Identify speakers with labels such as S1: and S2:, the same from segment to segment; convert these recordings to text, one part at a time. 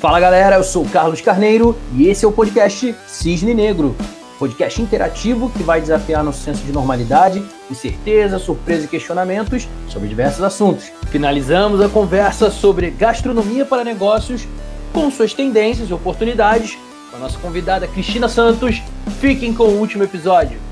S1: Fala galera, eu sou o Carlos Carneiro e esse é o podcast Cisne Negro, podcast interativo que vai desafiar nosso senso de normalidade, incerteza, surpresa e questionamentos sobre diversos assuntos. Finalizamos a conversa sobre gastronomia para negócios com suas tendências e oportunidades com a nossa convidada Cristina Santos. Fiquem com o último episódio.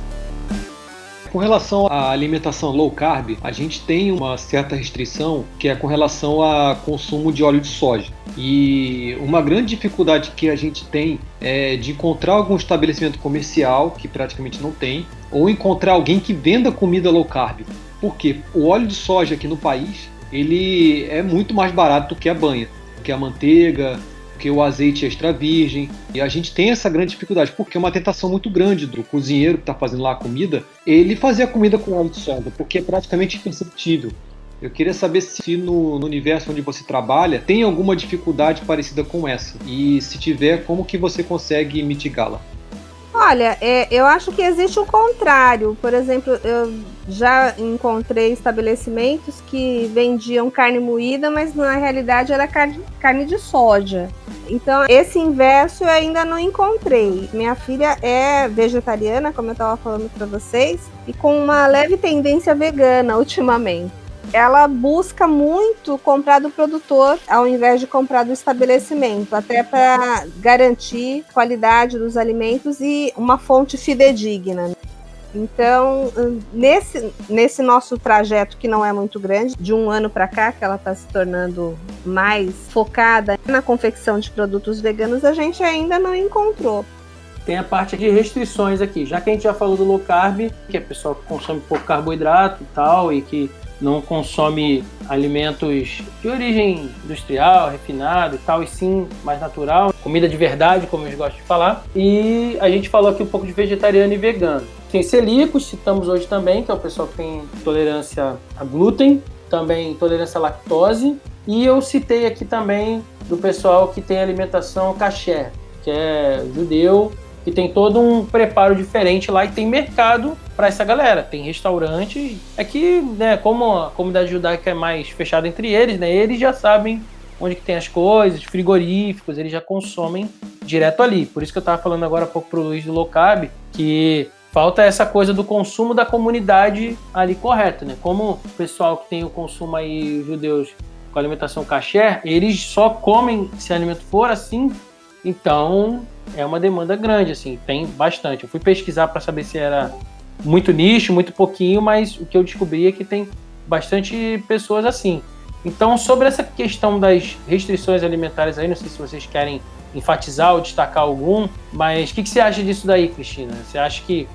S2: Com relação à alimentação low carb, a gente tem uma certa restrição que é com relação ao consumo de óleo de soja. E uma grande dificuldade que a gente tem é de encontrar algum estabelecimento comercial, que praticamente não tem, ou encontrar alguém que venda comida low carb. Porque o óleo de soja aqui no país, ele é muito mais barato do que a banha, do que a manteiga, porque o azeite é extra virgem. E a gente tem essa grande dificuldade, porque é uma tentação muito grande do cozinheiro que está fazendo lá a comida, ele fazer a comida com óleo de soja, porque é praticamente imperceptível. Eu queria saber se no, no, universo onde você trabalha tem alguma dificuldade parecida com essa. E se tiver, como que você consegue mitigá-la?
S3: Olha, é, eu acho que existe o contrário. Por exemplo, eu já encontrei estabelecimentos que vendiam carne moída, mas na realidade era carne, carne de soja. Então, esse inverso eu ainda não encontrei. Minha filha é vegetariana, como eu estava falando para vocês, e com uma leve tendência vegana ultimamente ela busca muito comprar do produtor ao invés de comprar do estabelecimento, até para garantir qualidade dos alimentos e uma fonte fidedigna. Então, nesse, nesse nosso trajeto, que não é muito grande, de um ano para cá, que ela está se tornando mais focada na confecção de produtos veganos, a gente ainda não encontrou.
S1: Tem a parte de restrições aqui. Já que a gente já falou do low carb, que é pessoal que consome pouco carboidrato e tal, e que não consome alimentos de origem industrial, refinado e tal, e sim mais natural, comida de verdade, como eu gosto de falar. E a gente falou aqui um pouco de vegetariano e vegano. Tem celíacos, citamos hoje também, que é o pessoal que tem intolerância a glúten, também intolerância à lactose. E eu citei aqui também do pessoal que tem alimentação kasher, que é judeu, que tem todo um preparo diferente lá e tem mercado para essa galera. Tem restaurante. É que, né, como a comunidade judaica é mais fechada entre eles, né, eles já sabem onde que tem as coisas, frigoríficos, eles já consomem direto ali. Por isso que eu estava falando agora há pouco pro Luiz do Locab, que falta essa coisa do consumo da comunidade ali correto, né? Como o pessoal que tem o consumo aí, judeus, com alimentação kasher, eles só comem se alimento for assim, então é uma demanda grande, assim, tem bastante. Eu fui pesquisar para saber se era muito nicho, muito pouquinho, mas o que eu descobri é que tem bastante pessoas assim. Então, sobre essa questão das restrições alimentares aí, não sei se vocês querem enfatizar ou destacar algum, mas o que, que você acha disso daí, Cristina? Você acha que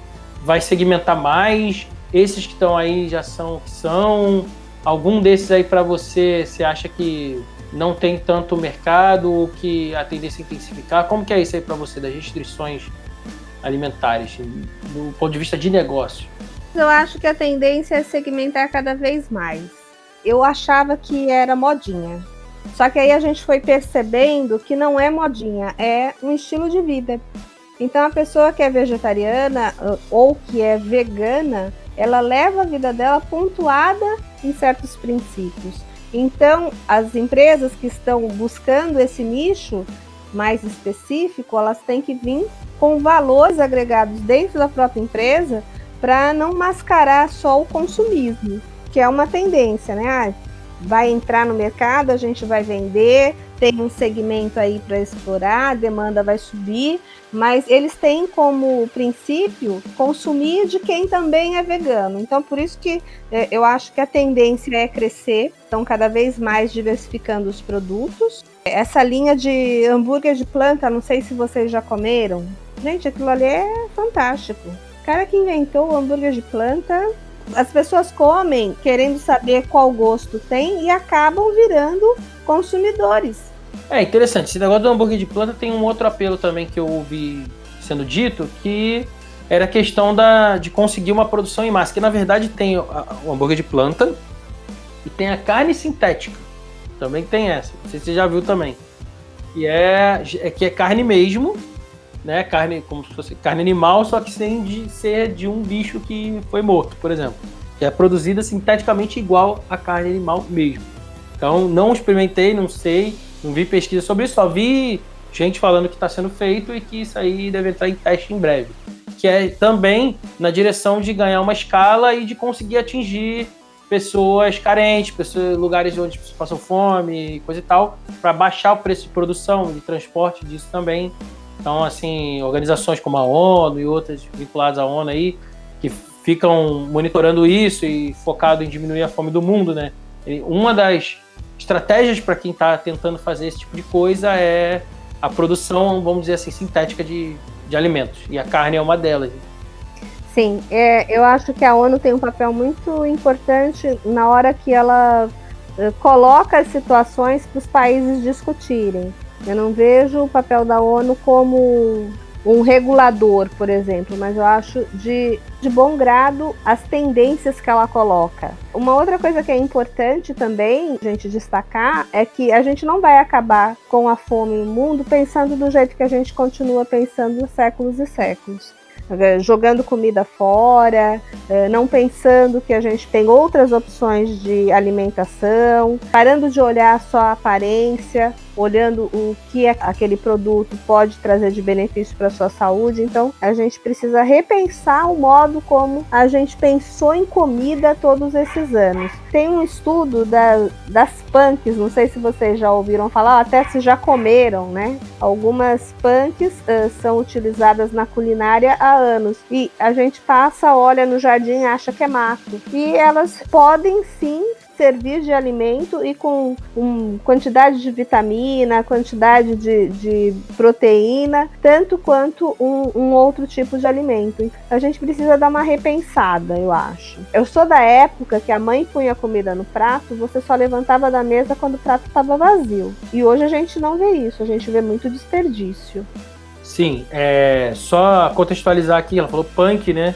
S1: vai segmentar mais? Esses que estão aí já são o que são? Algum desses aí para você, você acha que não tem tanto mercado, que a tendência é intensificar? Como que é isso aí para você, das restrições alimentares, do ponto de vista de negócio?
S3: Eu acho que a tendência é segmentar cada vez mais. Eu achava que era modinha. Só que aí a gente foi percebendo que não é modinha, é um estilo de vida. Então a pessoa que é vegetariana ou que é vegana, ela leva a vida dela pontuada em certos princípios. Então, as empresas que estão buscando esse nicho mais específico, elas têm que vir com valores agregados dentro da própria empresa para não mascarar só o consumismo, que é uma tendência, né? Ah, vai entrar no mercado, a gente vai vender, tem um segmento aí para explorar, a demanda vai subir, mas eles têm como princípio consumir de quem também é vegano. Então, por isso que é, eu acho que a tendência é crescer, estão cada vez mais diversificando os produtos. Essa linha de hambúrguer de planta, não sei se vocês já comeram. Gente, aquilo ali é fantástico. O cara que inventou o hambúrguer de planta as pessoas comem querendo saber qual gosto tem e acabam virando consumidores.
S1: É interessante. Esse negócio do hambúrguer de planta tem um outro apelo também que eu ouvi sendo dito, que era a questão da, de conseguir uma produção em massa. Que na verdade tem o, hambúrguer de planta e tem a carne sintética. Também tem essa. Não sei se você já viu também. E é, é que é carne mesmo, né? Carne como se fosse carne animal, só que sem de ser de um bicho que foi morto, por exemplo. Que é produzida sinteticamente igual a carne animal mesmo. Então não experimentei, não sei não vi pesquisa sobre isso, só vi gente falando que está sendo feito e que isso aí deve entrar em teste em breve. Que é também na direção de ganhar uma escala e de conseguir atingir pessoas carentes, pessoas, lugares onde passam fome, coisa e tal, para baixar o preço de produção, de transporte disso também. Então, assim, organizações como a ONU e outras vinculadas à ONU aí, que ficam monitorando isso e focado em diminuir a fome do mundo, né? E uma das estratégias para quem está tentando fazer esse tipo de coisa é a produção, vamos dizer assim, sintética de, de alimentos. E a carne é uma delas.
S3: Sim, é, eu acho que a ONU tem um papel muito importante na hora que ela uh, coloca as situações para os países discutirem. Eu não vejo o papel da ONU como um regulador, por exemplo, mas eu acho de, de bom grado as tendências que ela coloca. Uma outra coisa que é importante também, a gente destacar, é que a gente não vai acabar com a fome no mundo pensando do jeito que a gente continua pensando séculos e séculos. É, jogando comida fora, é, não pensando que a gente tem outras opções de alimentação, parando de olhar só a aparência, olhando o que é aquele produto pode trazer de benefício para sua saúde. Então, a gente precisa repensar o modo como a gente pensou em comida todos esses anos. Tem um estudo da, das punks, não sei se vocês já ouviram falar, até se já comeram, né? Algumas punks uh, são utilizadas na culinária há anos e a gente passa, olha no jardim, acha que é mato. E elas podem sim servir de alimento e com um, quantidade de vitamina, quantidade de, de proteína, tanto quanto um, um, outro tipo de alimento. A gente precisa dar uma repensada, eu acho. Eu sou da época que a mãe punha comida no prato, você só levantava da mesa quando o prato estava vazio. E hoje a gente não vê isso, a gente vê muito desperdício.
S1: Sim, é, só contextualizar aqui, ela falou punk, né?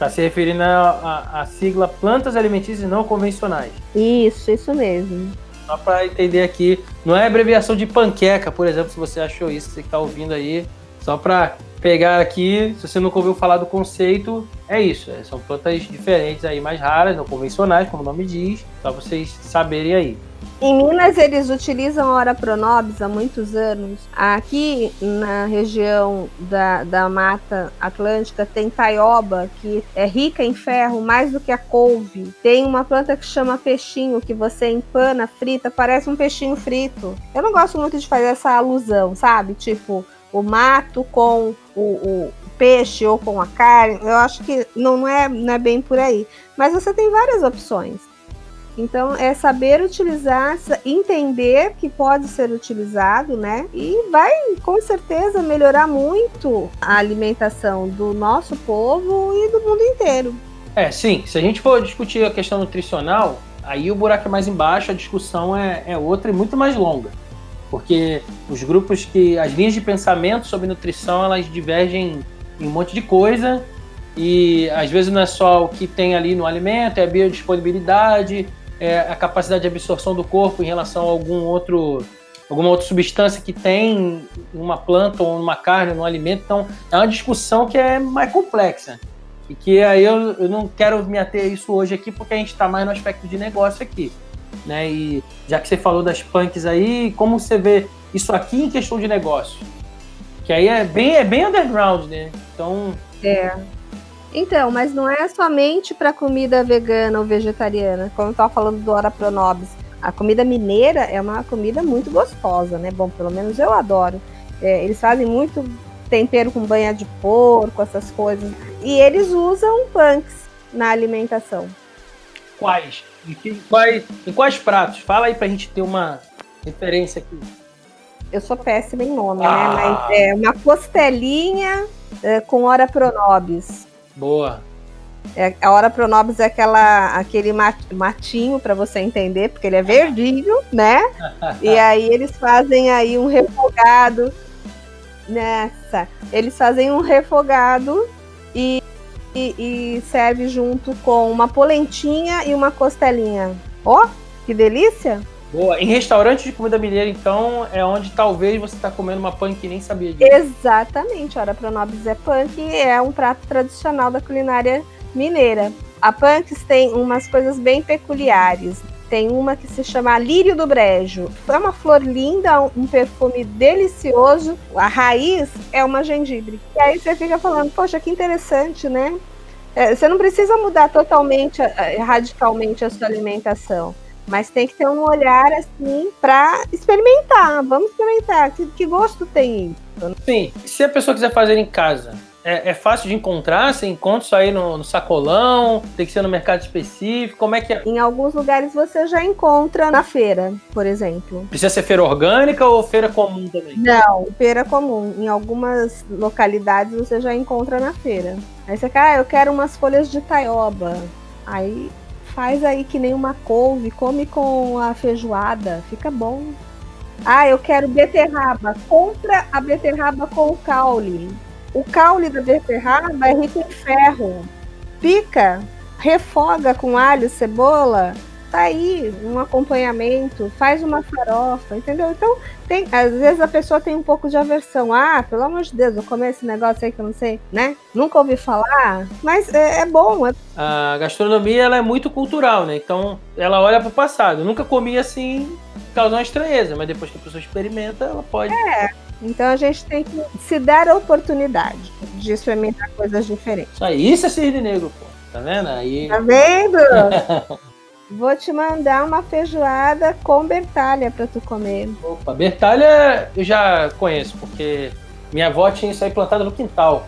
S1: Está se referindo à sigla plantas alimentícias não convencionais.
S3: Isso, isso mesmo.
S1: Só para entender aqui, não é abreviação de panqueca, por exemplo, se você achou isso, você que está ouvindo aí. Só para pegar aqui, se você nunca ouviu falar do conceito, é isso. É, são plantas diferentes aí, mais raras, não convencionais, como o nome diz, para vocês saberem aí.
S3: Em Minas eles utilizam a hora pronobis há muitos anos. Aqui na região da, da Mata Atlântica tem taioba, que é rica em ferro mais do que a couve. Tem uma planta que chama peixinho, que você empana, frita, parece um peixinho frito. Eu não gosto muito de fazer essa alusão, sabe? Tipo, o mato com o, o peixe ou com a carne. Eu acho que não, não, é, não é bem por aí. Mas você tem várias opções. Então é saber utilizar, entender que pode ser utilizado, né? E vai com certeza melhorar muito a alimentação do nosso povo e do mundo inteiro.
S1: É, sim. Se a gente for discutir a questão nutricional, aí o buraco é mais embaixo, a discussão é, é outra e muito mais longa. Porque os grupos que. as linhas de pensamento sobre nutrição elas divergem em um monte de coisa. E às vezes não é só o que tem ali no alimento, é a biodisponibilidade, é, a capacidade de absorção do corpo em relação a algum outro alguma outra substância que tem uma planta ou numa carne, num alimento. Então, é uma discussão que é mais complexa. E que aí eu, eu não quero me ater a isso hoje aqui, porque a gente está mais no aspecto de negócio aqui. Né? E já que você falou das punks aí, como você vê isso aqui em questão de negócio? Que aí é bem, é bem underground, né? Então.
S3: É. Então, mas não é somente para comida vegana ou vegetariana, como eu estava falando do Ora Pronobis. A comida mineira é uma comida muito gostosa, né? Bom, pelo menos eu adoro. É, eles fazem muito tempero com banha de porco, essas coisas. E eles usam punks na alimentação.
S1: Quais? Em quais, em quais pratos? Fala aí pra gente ter uma referência aqui.
S3: Eu sou péssima em nome, né? ah. né? Mas é uma costelinha é, com ora pronobis.
S1: Boa.
S3: É, a hora pronobis é aquela, aquele matinho para você entender, porque ele é verdinho, né? e aí eles fazem aí um refogado nessa. Eles fazem um refogado e, e, e serve junto com uma polentinha e uma costelinha. Ó, oh, que delícia!
S1: Boa. Em restaurante de comida mineira, então, é onde talvez você está comendo uma punk e nem sabia disso.
S3: Exatamente. Ora Pronobis é punk é um prato tradicional da culinária mineira. A punks tem umas coisas bem peculiares. Tem uma que se chama Lírio do Brejo. É uma flor linda, um perfume delicioso. A raiz é uma gengibre. E aí você fica falando, poxa, que interessante, né? É, você não precisa mudar totalmente, radicalmente a sua alimentação. Mas tem que ter um olhar assim para experimentar. Vamos experimentar. Que, que gosto tem isso?
S1: Sim. Se a pessoa quiser fazer em casa, é, é, fácil de encontrar? Você encontra isso aí no, no, sacolão? Tem que ser no mercado específico? Como é que é?
S3: Em alguns lugares você já encontra na feira, por exemplo.
S1: Precisa ser feira orgânica ou feira comum também?
S3: Não, feira comum. Em algumas localidades você já encontra na feira. Aí você quer, ah, eu quero umas folhas de taioba. Aí faz aí que nem uma couve, come com a feijoada, fica bom. Ah, eu quero beterraba. Compra a beterraba com o caule. O caule da beterraba é rico em ferro. Pica, refoga com alho, cebola, tá aí um acompanhamento, faz uma farofa, entendeu? Então, tem, às vezes a pessoa tem um pouco de aversão. Ah, pelo amor de Deus, eu comer esse negócio aí que eu não sei, né? Nunca ouvi falar, mas é, é bom. É...
S1: A gastronomia ela é muito cultural, né? Então, ela olha para o passado. Eu nunca comi assim, causa uma estranheza, mas depois que a pessoa experimenta, ela pode.
S3: É. Então a gente tem que se dar a oportunidade de experimentar coisas diferentes.
S1: Isso aí, isso é cisne negro, pô. Tá vendo? Aí...
S3: Tá vendo? Vou te mandar uma feijoada com bertalha para tu comer.
S1: Opa, bertalha eu já conheço, porque minha avó tinha isso aí plantado no quintal.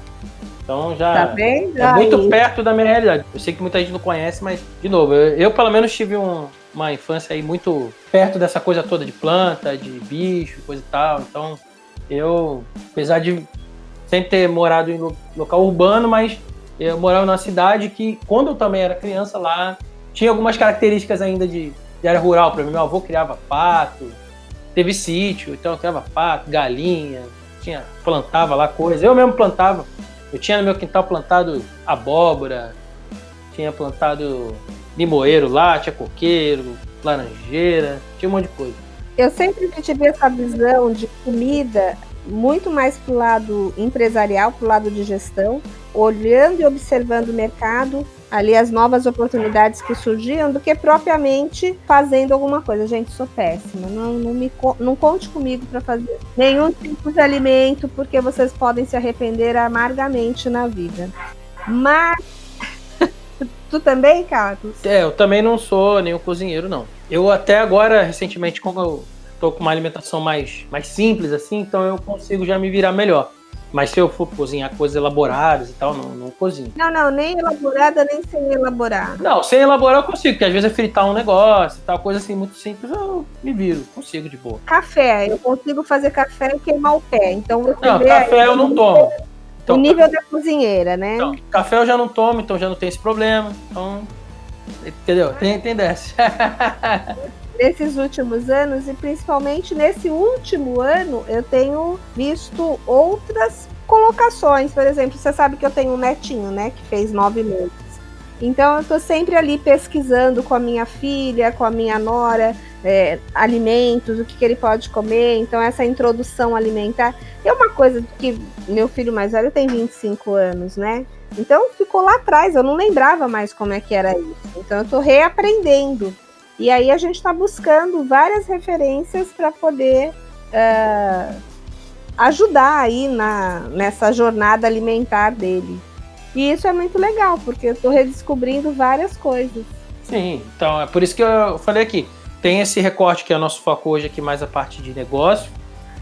S1: Então já
S3: tá vendo?
S1: é muito perto da minha realidade. Eu sei que muita gente não conhece, mas, de novo, eu, eu pelo menos tive um, uma infância aí muito perto dessa coisa toda de planta, de bicho, coisa e tal. Então, eu, apesar de sempre ter morado em local urbano, mas eu morava numa cidade que, quando eu também era criança lá, tinha algumas características ainda de, de área rural. Por exemplo, meu avô criava pato, teve sítio, então criava pato, galinha, tinha, plantava lá coisas. Eu mesmo plantava. Eu tinha no meu quintal plantado abóbora, tinha plantado limoeiro lá, tinha coqueiro, laranjeira, tinha um monte de coisa.
S3: Eu sempre tive essa visão de comida muito mais para o lado empresarial, para o lado de gestão, olhando e observando o mercado, ali as novas oportunidades que surgiam, do que propriamente fazendo alguma coisa. Gente, sou péssima, não, não, me, não conte comigo para fazer nenhum tipo de alimento, porque vocês podem se arrepender amargamente na vida. Mas. tu também, Carlos?
S1: É, eu também não sou nenhum cozinheiro, não. Eu até agora, recentemente, como eu tô com uma alimentação mais, mais simples assim, então eu consigo já me virar melhor. Mas se eu for cozinhar coisas elaboradas e tal, não, não cozinho.
S3: Não, não, nem elaborada, nem sem elaborar.
S1: Não, sem elaborar eu consigo, porque às vezes é fritar um negócio e tal, coisa assim muito simples, eu me viro, consigo de boa.
S3: Café, eu consigo fazer café e queimar o pé. Então você
S1: Não, café aí, eu não tomo.
S3: Então, o nível da cozinheira, né?
S1: Então, café eu já não tomo, então já não tem esse problema. Então, Entendeu? Tem, tem dessa.
S3: Nesses últimos anos, e principalmente nesse último ano, eu tenho visto outras colocações. Por exemplo, você sabe que eu tenho um netinho, né? Que fez nove meses. Então eu tô sempre ali pesquisando com a minha filha, com a minha nora, é, alimentos, o que, que, ele pode comer. Então essa introdução alimentar é uma coisa que meu filho mais velho tem 25 anos, né? Então ficou lá atrás, eu não lembrava mais como é que era isso. Então eu estou reaprendendo. E aí a gente está buscando várias referências para poder uh, ajudar aí na, nessa jornada alimentar dele. E isso é muito legal, porque eu estou redescobrindo várias coisas.
S1: Sim, então é por isso que eu falei aqui. Tem esse recorte que é o nosso foco hoje aqui, mais a parte de negócio,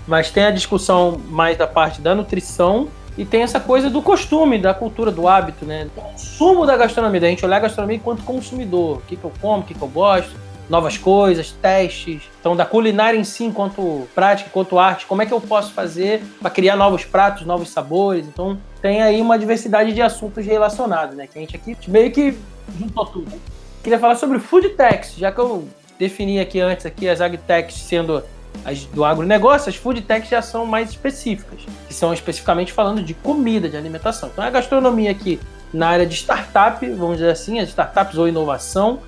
S1: mas tem a discussão mais da parte da nutrição e tem essa coisa do costume, da cultura, do hábito, né? O consumo da gastronomia, da gente olhar a gastronomia enquanto consumidor. O que, que eu como, o que, que eu gosto, novas coisas, testes. Então, da culinária em si, enquanto prática, enquanto arte, como é que eu posso fazer para criar novos pratos, novos sabores? Então, tem aí uma diversidade de assuntos relacionados, né? Que a gente aqui meio que juntou tudo. Queria falar sobre food techs, já que eu defini aqui antes aqui as agtechs sendo as do agronegócio, as food techs já são mais específicas, que são especificamente falando de comida, de alimentação. Então a gastronomia aqui na área de startup, vamos dizer assim, as startups ou inovação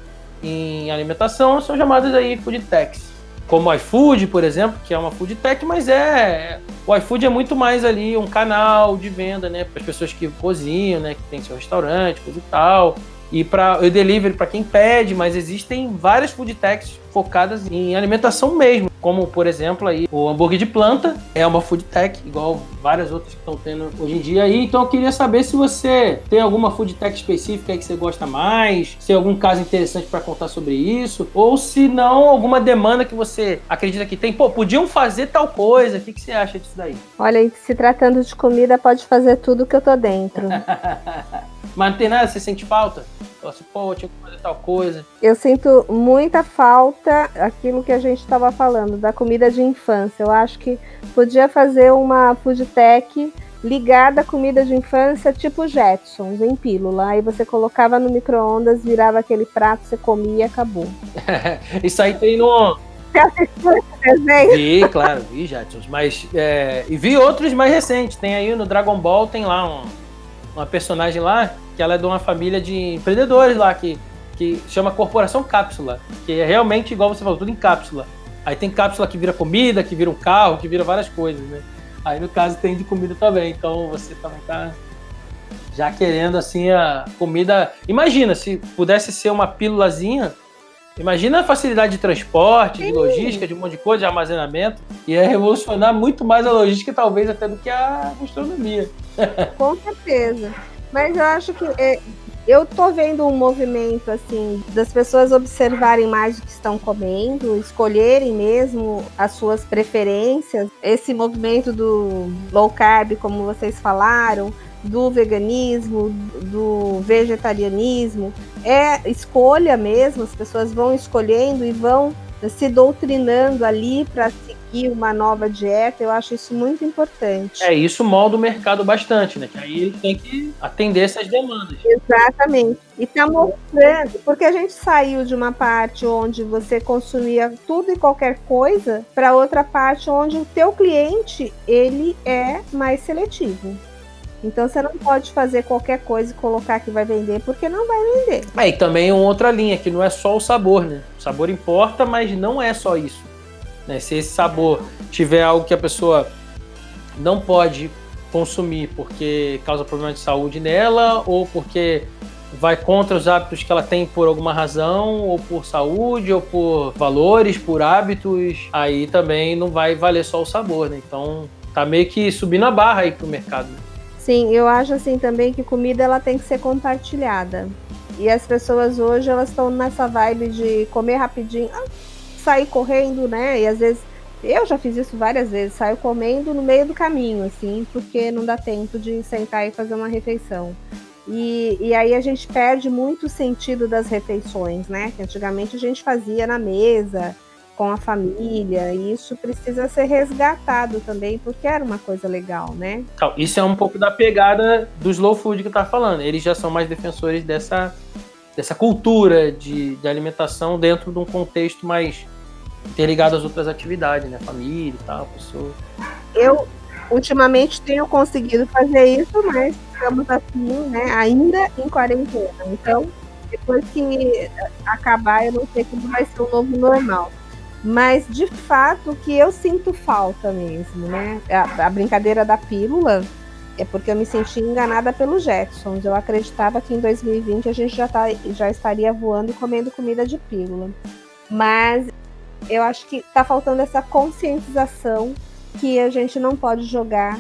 S1: em alimentação são chamadas aí food techs. Como o iFood, por exemplo, que é uma food tech, mas é. O iFood é muito mais ali um canal de venda, né? Para as pessoas que cozinham, né? Que tem seu restaurante, coisa e tal. e para o delivery para quem pede, mas existem várias food techs focadas em alimentação mesmo, como por exemplo aí o hambúrguer de planta é uma food tech, igual várias outras que estão tendo hoje em dia aí. Então eu queria saber se você tem alguma food tech específica aí que você gosta mais, se tem algum caso interessante para contar sobre isso, ou se não alguma demanda que você acredita que tem. Pô, podiam fazer tal coisa. O que, que você acha disso daí?
S3: Olha, se tratando de comida, pode fazer tudo que eu tô dentro.
S1: Mas não tem nada, você sente falta? Assim, pô, tinha que fazer tal coisa.
S3: Eu sinto muita falta, aquilo que a gente estava falando, da comida de infância. Eu acho que podia fazer uma food tech ligada à comida de infância, tipo Jetsons, em pílula. Aí você colocava no micro-ondas, virava aquele prato, você comia e acabou.
S1: Isso aí tem no.
S3: Você assistiu esse desenho?
S1: Vi, claro, vi Jetsons. Mas. É... E vi outros mais recentes. Tem aí no Dragon Ball, tem lá um, uma personagem lá que ela é de uma família de empreendedores lá, que, que chama Corporação Cápsula, que é realmente, igual você falou, tudo em cápsula. Aí tem cápsula que vira comida, que vira um carro, que vira várias coisas, né? Aí no caso tem de comida também, então você também tá já querendo assim a comida. Imagina se pudesse ser uma pílulazinha. Imagina a facilidade de transporte, Sim. de logística, de um monte de coisa, de armazenamento. Ia revolucionar muito mais a logística, talvez até do que a gastronomia.
S3: Com certeza. Mas eu acho que é, eu tô vendo um movimento assim das pessoas observarem mais o que estão comendo, escolherem mesmo as suas preferências. Esse movimento do low carb, como vocês falaram, do veganismo, do vegetarianismo, é escolha mesmo, as pessoas vão escolhendo e vão se doutrinando ali para seguir uma nova dieta, eu acho isso muito importante.
S1: É, isso molda o mercado bastante, né? Que aí ele tem que atender essas demandas.
S3: Exatamente. E está mostrando, porque a gente saiu de uma parte onde você consumia tudo e qualquer coisa para outra parte onde o teu cliente, ele é mais seletivo. Então você não pode fazer qualquer coisa e colocar que vai vender, porque não vai vender.
S1: É, e também uma outra linha, que não é só o sabor, né? O sabor importa, mas não é só isso. Né? Se esse sabor tiver algo que a pessoa não pode consumir porque causa problema de saúde nela, ou porque vai contra os hábitos que ela tem por alguma razão, ou por saúde, ou por valores, por hábitos, aí também não vai valer só o sabor, né? Então tá meio que subindo a barra aí pro mercado. Né?
S3: Sim, eu acho assim também que comida ela tem que ser compartilhada. E as pessoas hoje elas estão nessa vibe de comer rapidinho, ah, sair correndo, né? E às vezes eu já fiz isso várias vezes, saio comendo no meio do caminho, assim, porque não dá tempo de sentar e fazer uma refeição. E, e aí a gente perde muito o sentido das refeições, né? Que antigamente a gente fazia na mesa, com a família, e isso precisa ser resgatado também, porque era uma coisa legal, né?
S1: Então, isso é um pouco da pegada do slow food que tava falando. Eles já são mais defensores dessa, dessa cultura de, de alimentação dentro de um contexto mais interligado às outras atividades, né? Família e tal, pessoa.
S3: Eu ultimamente tenho conseguido fazer isso, mas estamos assim, né? Ainda em quarentena. Então, depois que acabar, eu não sei como vai ser o novo normal. Mas, de fato, o que eu sinto falta mesmo, né? A, a, brincadeira da pílula é porque eu me senti enganada pelos Jetsons. Eu acreditava que em 2020 a gente já, tá, já estaria voando e comendo comida de pílula. Mas eu acho que tá faltando essa conscientização que a gente não pode jogar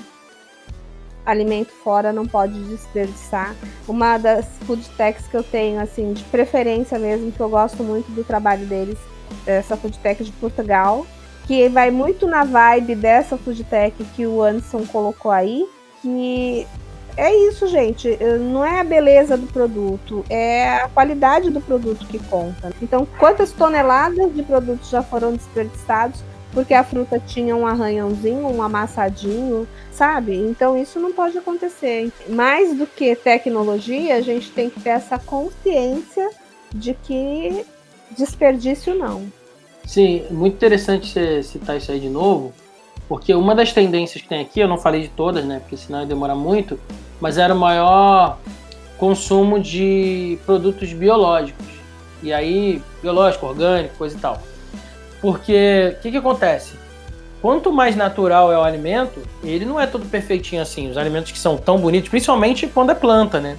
S3: alimento fora, não pode desperdiçar. Uma das food techs que eu tenho, assim, de preferência mesmo, que eu gosto muito do trabalho deles, essa foodtech de Portugal, que vai muito na vibe dessa foodtech que o Anderson colocou aí, que é isso, gente. Não é a beleza do produto, é a qualidade do produto que conta. Então, quantas toneladas de produtos já foram desperdiçados porque a fruta tinha um arranhãozinho, um amassadinho, sabe? Então, isso não pode acontecer. Mais do que tecnologia, a gente tem que ter essa consciência de que desperdício não.
S1: Sim, muito interessante você citar isso aí de novo, porque uma das tendências que tem aqui, eu não falei de todas, né, porque senão ia demorar muito, mas era o maior consumo de produtos biológicos. E aí, biológico, orgânico, coisa e tal. Porque o que, que acontece? Quanto mais natural é o alimento, ele não é todo perfeitinho assim. Os alimentos que são tão bonitos, principalmente quando é planta, né?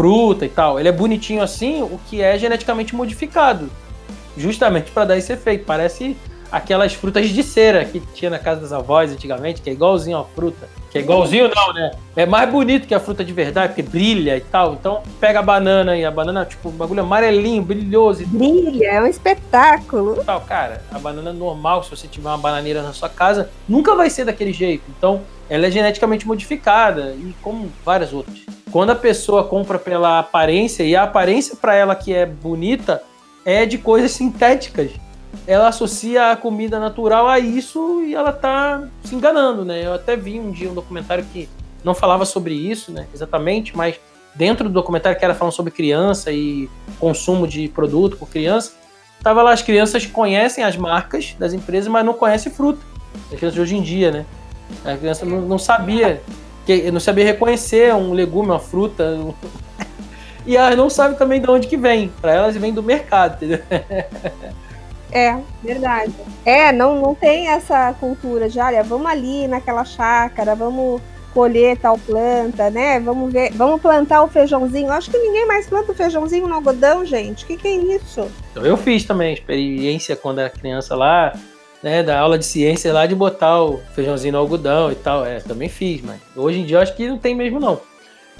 S1: fruta e tal. Ele é bonitinho assim, o que é geneticamente modificado. Justamente para dar esse efeito. Parece aquelas frutas de cera que tinha na casa das avós antigamente, que é igualzinho a fruta. Que é igualzinho não, né? É mais bonito que a fruta de verdade, porque brilha e tal. Então, pega a banana e a banana, tipo, um bagulho amarelinho, brilhoso.
S3: Brilha, é um espetáculo.
S1: Tal, cara, a banana normal, se você tiver uma bananeira na sua casa, nunca vai ser daquele jeito. Então, ela é geneticamente modificada e como várias outras. Quando a pessoa compra pela aparência e a aparência para ela que é bonita é de coisas sintéticas ela associa a comida natural a isso e ela tá se enganando, né? Eu até vi um dia um documentário que não falava sobre isso, né, exatamente, mas dentro do documentário que era falando sobre criança e consumo de produto por criança, tava lá as crianças conhecem as marcas das empresas, mas não conhecem fruta. As crianças de hoje em dia, né? A criança não, não sabia que não sabia reconhecer um legume, uma fruta. e elas não sabem também de onde que vem. Para elas vem do mercado, entendeu?
S3: É, verdade. É, não, não tem essa cultura de, olha, vamos ali naquela chácara, vamos colher tal planta, né? Vamos ver, vamos plantar o feijãozinho. Acho que ninguém mais planta o feijãozinho no algodão, gente. O que, que é isso?
S1: Então, eu fiz também experiência quando era criança lá, né? Da aula de ciência lá de botar o feijãozinho no algodão e tal. É, também fiz, mas hoje em dia eu acho que não tem mesmo não.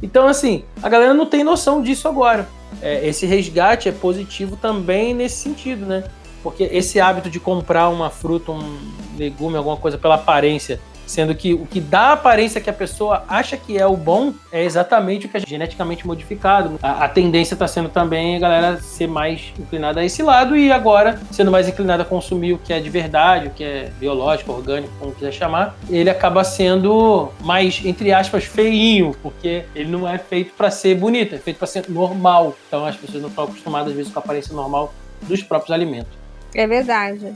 S1: Então, assim, a galera não tem noção disso agora. É, esse resgate é positivo também nesse sentido, né? Porque esse hábito de comprar uma fruta, um legume, alguma coisa pela aparência, sendo que o que dá a aparência que a pessoa acha que é o bom é exatamente o que é geneticamente modificado. A, a tendência está sendo também a galera ser mais inclinada a esse lado e agora sendo mais inclinada a consumir o que é de verdade, o que é biológico, orgânico, como quiser chamar, ele acaba sendo mais, entre aspas, feinho, porque ele não é feito para ser bonito, é feito para ser normal. Então as pessoas não estão acostumadas às vezes com a aparência normal dos próprios alimentos.
S3: É verdade.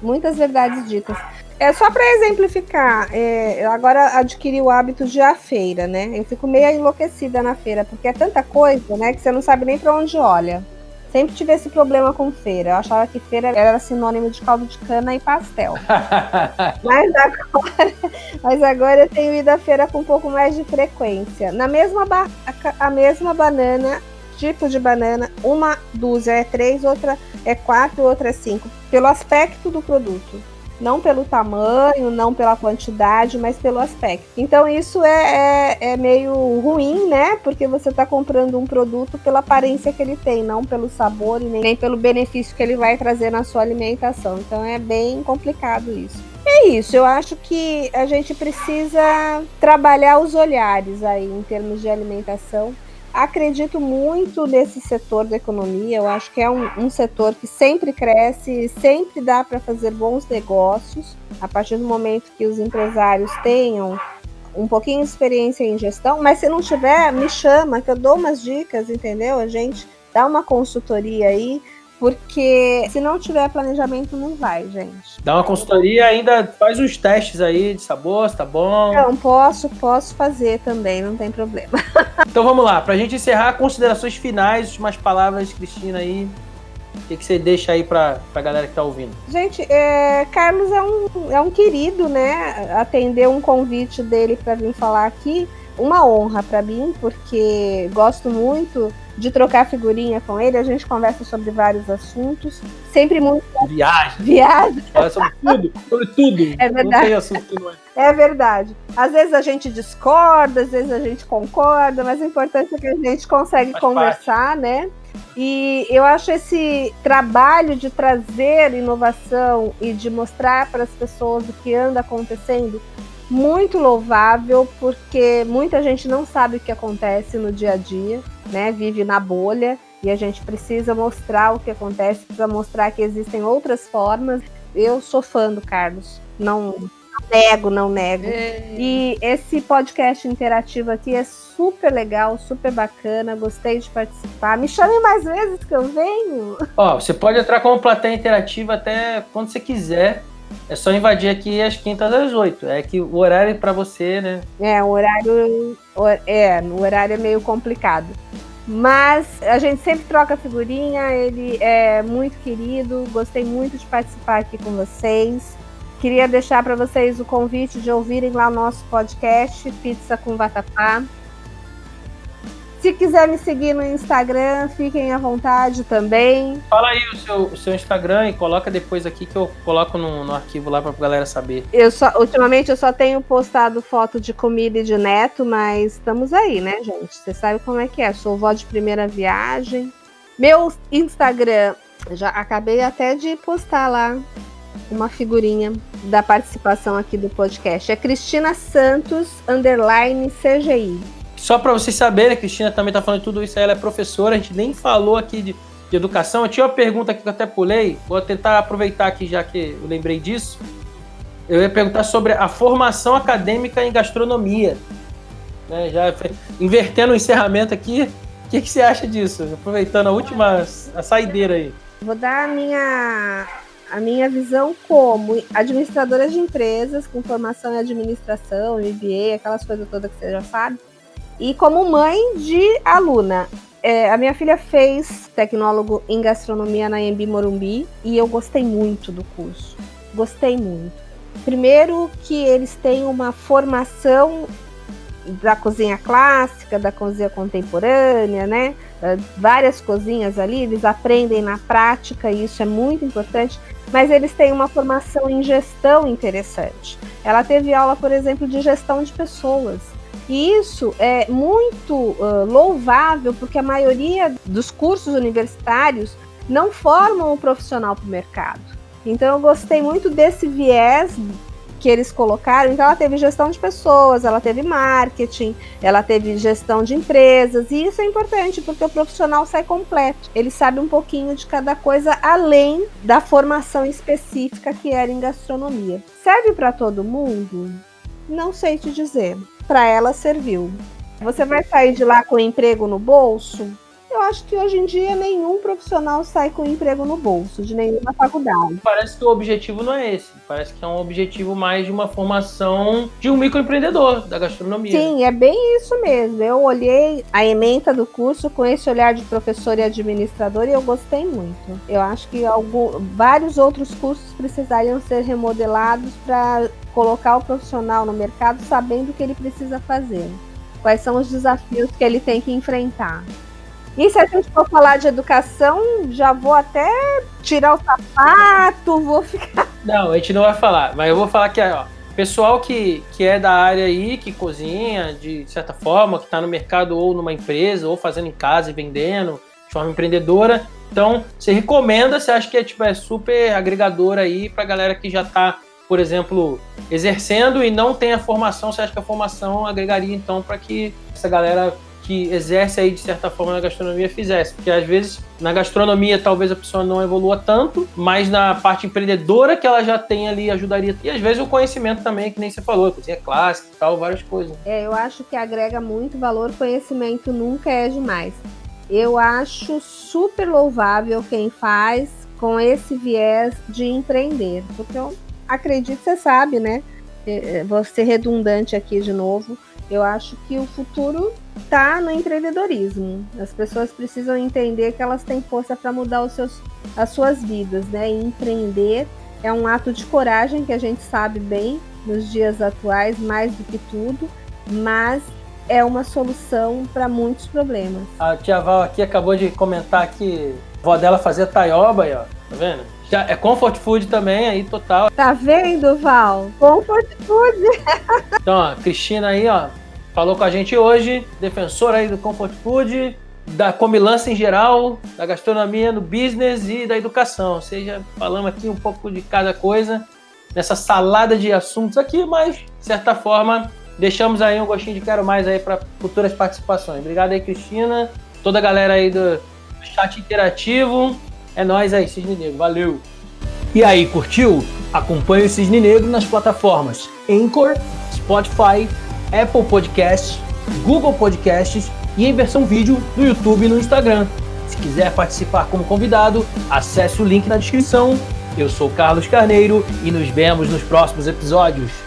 S3: Muitas verdades ditas. É só para exemplificar, é, eu agora adquiri o hábito de ir à feira, né? Eu fico meio enlouquecida na feira, porque é tanta coisa, né, que você não sabe nem para onde olha. Sempre tive esse problema com feira. Eu achava que feira era sinônimo de caldo de cana e pastel. mas, agora, mas agora eu tenho ido à feira com um pouco mais de frequência. Na mesma a mesma banana tipo de banana, uma dúzia é três, outra é quatro, outra é cinco, pelo aspecto do produto. Não pelo tamanho, não pela quantidade, mas pelo aspecto. Então isso é, é, é meio ruim, né? Porque você está comprando um produto pela aparência que ele tem, não pelo sabor e nem, nem pelo benefício que ele vai trazer na sua alimentação. Então é bem complicado isso. É isso, eu acho que a gente precisa trabalhar os olhares aí em termos de alimentação acredito muito nesse setor da economia. Eu acho que é um, um setor que sempre cresce, sempre dá para fazer bons negócios. A partir do momento que os empresários tenham um pouquinho de experiência em gestão, mas se não tiver, me chama, que eu dou umas dicas, entendeu? A gente dá uma consultoria aí porque se não tiver planejamento, não vai, gente.
S1: Dá uma consultoria ainda faz uns testes aí de sabor, tá bom?
S3: Não, posso, posso fazer também, não tem problema.
S1: então vamos lá, pra gente encerrar, considerações finais, últimas palavras, Cristina aí. O que, que você deixa aí pra, pra galera que tá ouvindo?
S3: Gente, é, Carlos é um, é um querido, né? Atender um convite dele para vir falar aqui. Uma honra para mim, porque gosto muito de trocar figurinha com ele. A gente conversa sobre vários assuntos. Sempre muito.
S1: Viagem.
S3: Viagem.
S1: Fala sobre tudo, sobre tudo.
S3: É verdade. Não tem assunto não é. É verdade. Às vezes a gente discorda, às vezes a gente concorda, mas o importante é que a gente consegue Faz conversar, parte. né? E eu acho esse trabalho de trazer inovação e de mostrar para as pessoas o que anda acontecendo muito louvável, porque muita gente não sabe o que acontece no dia a dia, né? Vive na bolha e a gente precisa mostrar o que acontece, precisa mostrar que existem outras formas. Eu sou fã do Carlos, não nego, não nego. É. E esse podcast interativo aqui é super legal, super bacana, gostei de participar. Me chame mais vezes que eu venho.
S1: Ó, você pode entrar como plateia interativa até quando você quiser. É só invadir aqui às quintas às oito. É que o horário para você, né?
S3: É, o horário. É, o horário é meio complicado. Mas a gente sempre troca figurinha, ele é muito querido, gostei muito de participar aqui com vocês. Queria deixar para vocês o convite de ouvirem lá o nosso podcast Pizza com Vatapá. Se quiser me seguir no Instagram, fiquem à vontade também.
S1: Fala aí o seu, o seu Instagram e coloca depois aqui que eu coloco no, no arquivo lá pra galera saber.
S3: Eu só, ultimamente eu só tenho postado foto de comida e de neto, mas estamos aí, né, gente? Você sabe como é que é. Sou vó de primeira viagem. Meu Instagram, já acabei até de postar lá uma figurinha da participação aqui do podcast. É Cristina Santos, underline CGI.
S1: Só para vocês saberem, a Cristina também está falando tudo isso, ela é professora, a gente nem falou aqui de, de educação. Eu tinha uma pergunta aqui que eu até pulei, vou tentar aproveitar aqui já que eu lembrei disso. Eu ia perguntar sobre a formação acadêmica em gastronomia. Né, já invertendo o encerramento aqui, o que, que você acha disso? Aproveitando a última a saideira aí.
S3: Vou dar a minha, a minha visão como administradora de empresas com formação em administração, MBA, aquelas coisas todas que você já sabe. E como mãe de aluna, é, a minha filha fez tecnólogo em gastronomia na Embi Morumbi e eu gostei muito do curso. Gostei muito. Primeiro que eles têm uma formação da cozinha clássica, da cozinha contemporânea, né? É, várias cozinhas ali, eles aprendem na prática e isso é muito importante, mas eles têm uma formação em gestão interessante. Ela teve aula, por exemplo, de gestão de pessoas. E isso é muito uh, louvável, porque a maioria dos cursos universitários não formam o profissional para o mercado. Então eu gostei muito desse viés que eles colocaram. Então ela teve gestão de pessoas, ela teve marketing, ela teve gestão de empresas, e isso é importante porque o profissional sai completo. Ele sabe um pouquinho de cada coisa além da formação específica que era em gastronomia. Serve para todo mundo? Não sei te dizer para ela serviu. Você vai sair de lá com emprego no bolso? Eu acho que hoje em dia nenhum profissional sai com emprego no bolso, de nenhuma faculdade.
S1: Parece que o objetivo não é esse. Parece que é um objetivo mais de uma formação de um microempreendedor da gastronomia.
S3: Sim, é bem isso mesmo. Eu olhei a ementa do curso com esse olhar de professor e administrador e eu gostei muito. Eu acho que algum, vários outros cursos precisariam ser remodelados para colocar o profissional no mercado sabendo o que ele precisa fazer. Quais são os desafios que ele tem que enfrentar. E se a gente for falar de educação, já vou até tirar o sapato, vou ficar.
S1: Não, a gente não vai falar, mas eu vou falar que, ó, pessoal que, que é da área aí, que cozinha de certa forma, que está no mercado ou numa empresa, ou fazendo em casa e vendendo, de forma empreendedora. Então, você recomenda, você acha que é, tipo, é super agregador aí para galera que já está, por exemplo, exercendo e não tem a formação, você acha que a formação agregaria então para que essa galera que exerce aí de certa forma na gastronomia fizesse. Porque às vezes na gastronomia talvez a pessoa não evolua tanto, mas na parte empreendedora que ela já tem ali ajudaria. E às vezes o conhecimento também, que nem você falou, cozinha clássica e tal, várias coisas.
S3: É, eu acho que agrega muito valor, conhecimento nunca é demais. Eu acho super louvável quem faz com esse viés de empreender, porque eu acredito, você sabe, né? É, é, vou ser redundante aqui de novo eu acho que o futuro está no empreendedorismo. As pessoas precisam entender que elas têm força para mudar os seus, as suas vidas, né? E empreender é um ato de coragem que a gente sabe bem nos dias atuais, mais do que tudo, mas é uma solução para muitos problemas.
S1: A tia Val aqui acabou de comentar que a avó dela fazia taioba aí, ó. Tá vendo? Já é comfort food também aí, total.
S3: Tá vendo, Val? Comfort food.
S1: então, ó, Cristina aí, ó, falou com a gente hoje, defensora aí do comfort food, da comilança em geral, da gastronomia no business e da educação. Ou seja, falamos aqui um pouco de cada coisa nessa salada de assuntos aqui, mas de certa forma deixamos aí um gostinho de quero mais aí para futuras participações. Obrigado aí, Cristina, toda a galera aí do chat interativo. É nós aí, Cisne Negro. Valeu!
S4: E aí, curtiu? Acompanhe o Cisne Negro nas plataformas Anchor, Spotify, Apple Podcasts, Google Podcasts e em versão vídeo no YouTube e no Instagram. Se quiser participar como convidado, acesse o link na descrição. Eu sou Carlos Carneiro e nos vemos nos próximos episódios.